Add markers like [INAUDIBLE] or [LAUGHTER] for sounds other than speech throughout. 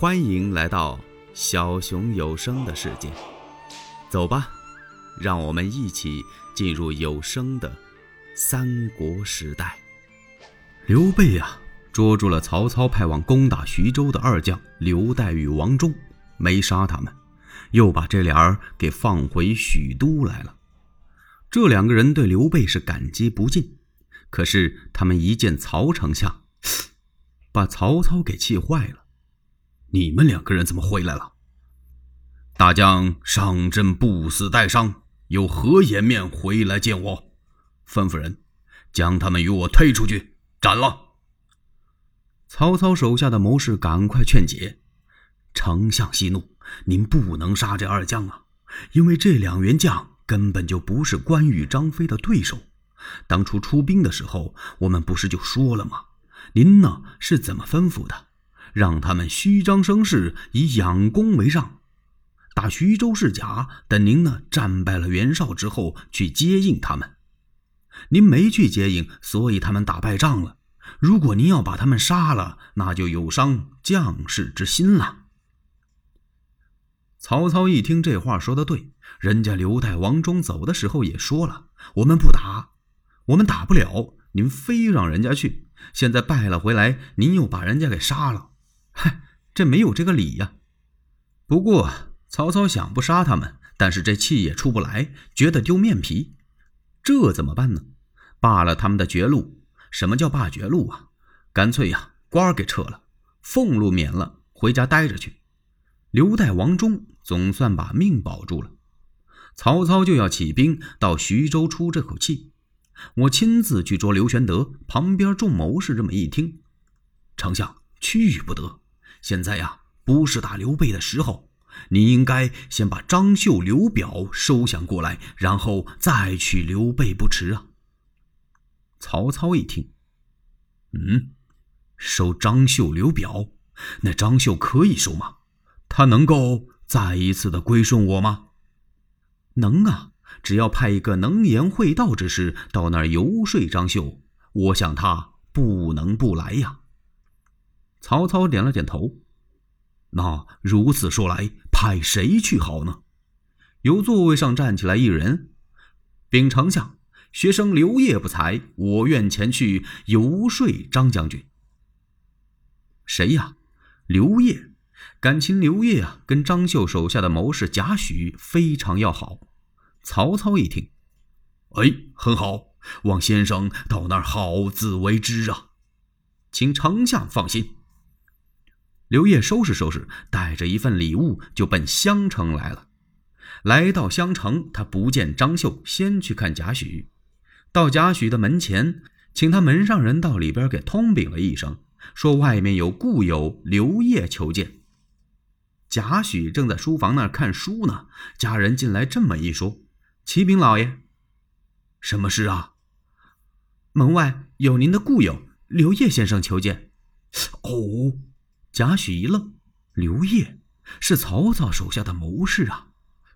欢迎来到小熊有声的世界，走吧，让我们一起进入有声的三国时代。刘备呀，捉住了曹操派往攻打徐州的二将刘岱与王忠，没杀他们，又把这俩人给放回许都来了。这两个人对刘备是感激不尽，可是他们一见曹丞相，把曹操给气坏了。你们两个人怎么回来了？大将上阵不死带伤，有何颜面回来见我？吩咐人将他们与我推出去斩了。曹操手下的谋士赶快劝解：“丞相息怒，您不能杀这二将啊，因为这两员将根本就不是关羽、张飞的对手。当初出兵的时候，我们不是就说了吗？您呢是怎么吩咐的？”让他们虚张声势，以养功为上，打徐州是假。等您呢战败了袁绍之后，去接应他们。您没去接应，所以他们打败仗了。如果您要把他们杀了，那就有伤将士之心了。曹操一听这话说的对，人家刘岱、王忠走的时候也说了：“我们不打，我们打不了。您非让人家去，现在败了回来，您又把人家给杀了。”嗨，[LAUGHS] 这没有这个理呀。不过曹操想不杀他们，但是这气也出不来，觉得丢面皮。这怎么办呢？罢了他们的绝路。什么叫罢绝路啊？干脆呀，官给撤了，俸禄免了，回家待着去。刘岱、王忠总算把命保住了。曹操就要起兵到徐州出这口气。我亲自去捉刘玄德。旁边众谋士这么一听，丞相去不得。现在呀，不是打刘备的时候，你应该先把张绣、刘表收降过来，然后再去刘备不迟啊。曹操一听，嗯，收张绣、刘表，那张绣可以收吗？他能够再一次的归顺我吗？能啊，只要派一个能言会道之士到那儿游说张绣，我想他不能不来呀。曹操点了点头。那如此说来，派谁去好呢？由座位上站起来一人，禀丞相：“学生刘烨不才，我愿前去游说张将军。”谁呀？刘烨。感情刘烨啊，跟张绣手下的谋士贾诩非常要好。曹操一听，哎，很好，望先生到那儿好自为之啊，请丞相放心。刘烨收拾收拾，带着一份礼物就奔襄城来了。来到襄城，他不见张绣，先去看贾诩。到贾诩的门前，请他门上人到里边给通禀了一声，说外面有故友刘烨求见。贾诩正在书房那儿看书呢，家人进来这么一说：“启禀老爷，什么事啊？门外有您的故友刘烨先生求见。”哦。贾诩一愣，刘烨是曹操手下的谋士啊，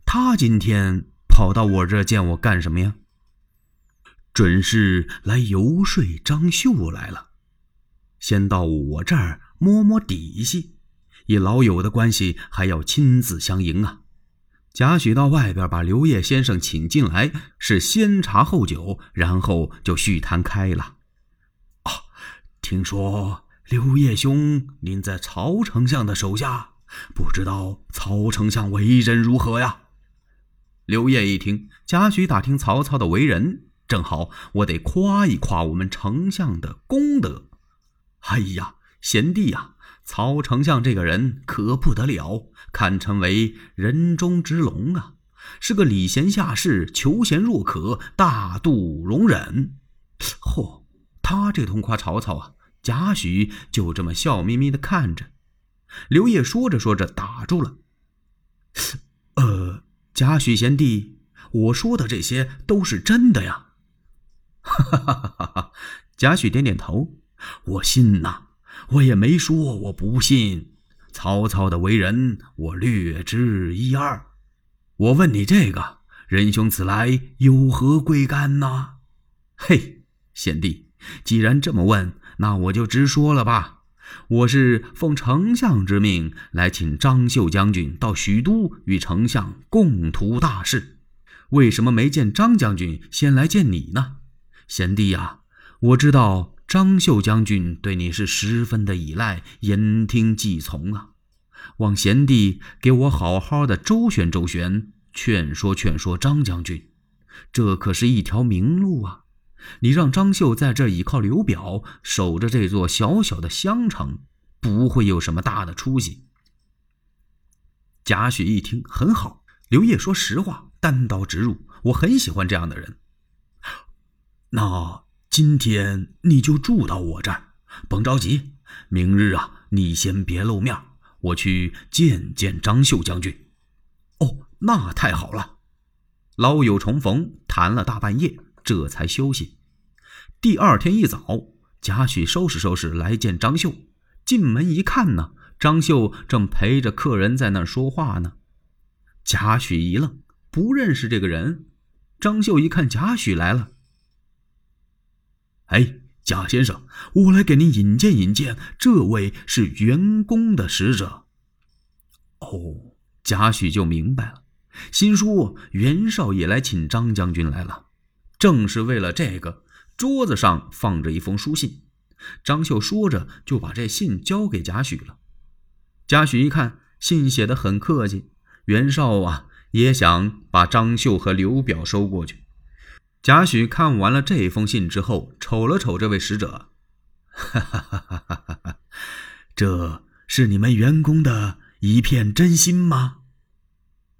他今天跑到我这见我干什么呀？准是来游说张绣来了，先到我这儿摸摸底细，以老友的关系还要亲自相迎啊。贾诩到外边把刘烨先生请进来，是先茶后酒，然后就叙谈开了。啊，听说。刘烨兄，您在曹丞相的手下，不知道曹丞相为人如何呀？刘烨一听，贾诩打听曹操的为人，正好我得夸一夸我们丞相的功德。哎呀，贤弟呀，曹丞相这个人可不得了，堪称为人中之龙啊，是个礼贤下士、求贤若渴、大度容忍。嚯，他这通夸曹操啊！贾诩就这么笑眯眯的看着，刘烨说着说着打住了。呃，贾诩贤弟，我说的这些都是真的呀。[LAUGHS] 哈哈哈哈哈！贾诩点点头，我信呐，我也没说我不信。曹操的为人，我略知一二。我问你这个，仁兄此来有何贵干呢？嘿，贤弟，既然这么问。那我就直说了吧，我是奉丞相之命来请张绣将军到许都与丞相共图大事。为什么没见张将军，先来见你呢？贤弟呀，我知道张绣将军对你是十分的依赖，言听计从啊。望贤弟给我好好的周旋周旋，劝说劝说张将军，这可是一条明路啊！你让张绣在这倚靠刘表，守着这座小小的襄城，不会有什么大的出息。贾诩一听很好，刘烨说实话，单刀直入，我很喜欢这样的人。那今天你就住到我这儿，甭着急，明日啊，你先别露面。我去见见张绣将军。哦，那太好了。老友重逢，谈了大半夜，这才休息。第二天一早，贾诩收拾收拾来见张绣。进门一看呢，张绣正陪着客人在那儿说话呢。贾诩一愣，不认识这个人。张绣一看贾诩来了，哎。贾先生，我来给您引荐引荐，这位是袁公的使者。哦，贾诩就明白了，心说袁绍也来请张将军来了，正是为了这个。桌子上放着一封书信，张绣说着就把这信交给贾诩了。贾诩一看，信写的很客气，袁绍啊也想把张绣和刘表收过去。贾诩看完了这封信之后，瞅了瞅这位使者，哈哈哈哈哈哈！这是你们员工的一片真心吗？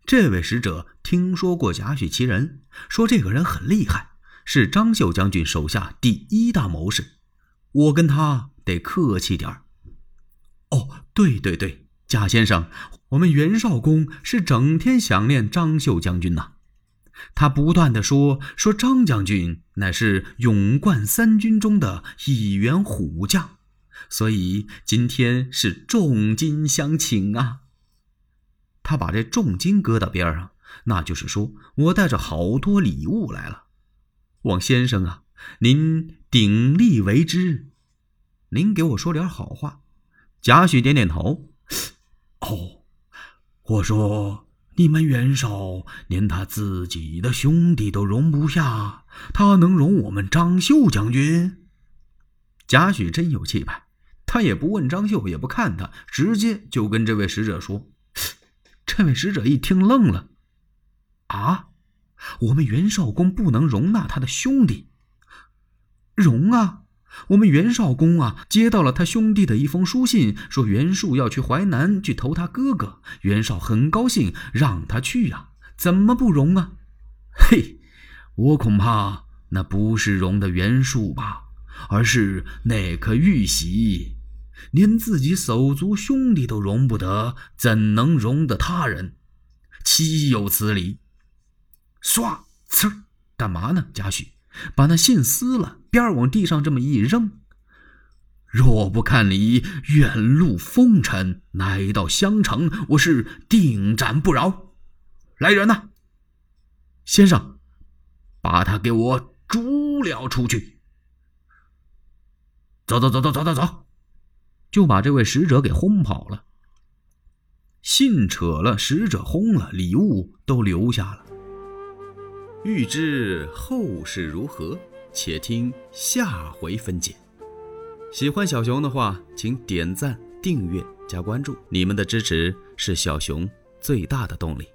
这位使者听说过贾诩其人，说这个人很厉害，是张绣将军手下第一大谋士，我跟他得客气点儿。哦，对对对，贾先生，我们袁绍公是整天想念张绣将军呐。他不断的说：“说张将军乃是勇冠三军中的一员虎将，所以今天是重金相请啊。”他把这重金搁到边上，那就是说我带着好多礼物来了。望先生啊，您鼎力为之，您给我说点好话。贾诩点点头。哦，我说。你们袁绍连他自己的兄弟都容不下，他能容我们张绣将军？贾诩真有气派，他也不问张绣，也不看他，直接就跟这位使者说：“ [SNIFFS] 这位使者一听愣了，啊，我们袁绍公不能容纳他的兄弟？容啊！”我们袁绍公啊，接到了他兄弟的一封书信，说袁术要去淮南去投他哥哥。袁绍很高兴，让他去呀，怎么不容啊？嘿，我恐怕那不是容的袁术吧，而是那颗玉玺，连自己手足兄弟都容不得，怎能容得他人？岂有此理！唰，呲，干嘛呢？贾诩。把那信撕了，边往地上这么一扔。若不看你远路风尘，来到襄城，我是定斩不饶。来人呐，先生，把他给我逐了出去。走走走走走走走，就把这位使者给轰跑了。信扯了，使者轰了，礼物都留下了。欲知后事如何，且听下回分解。喜欢小熊的话，请点赞、订阅、加关注，你们的支持是小熊最大的动力。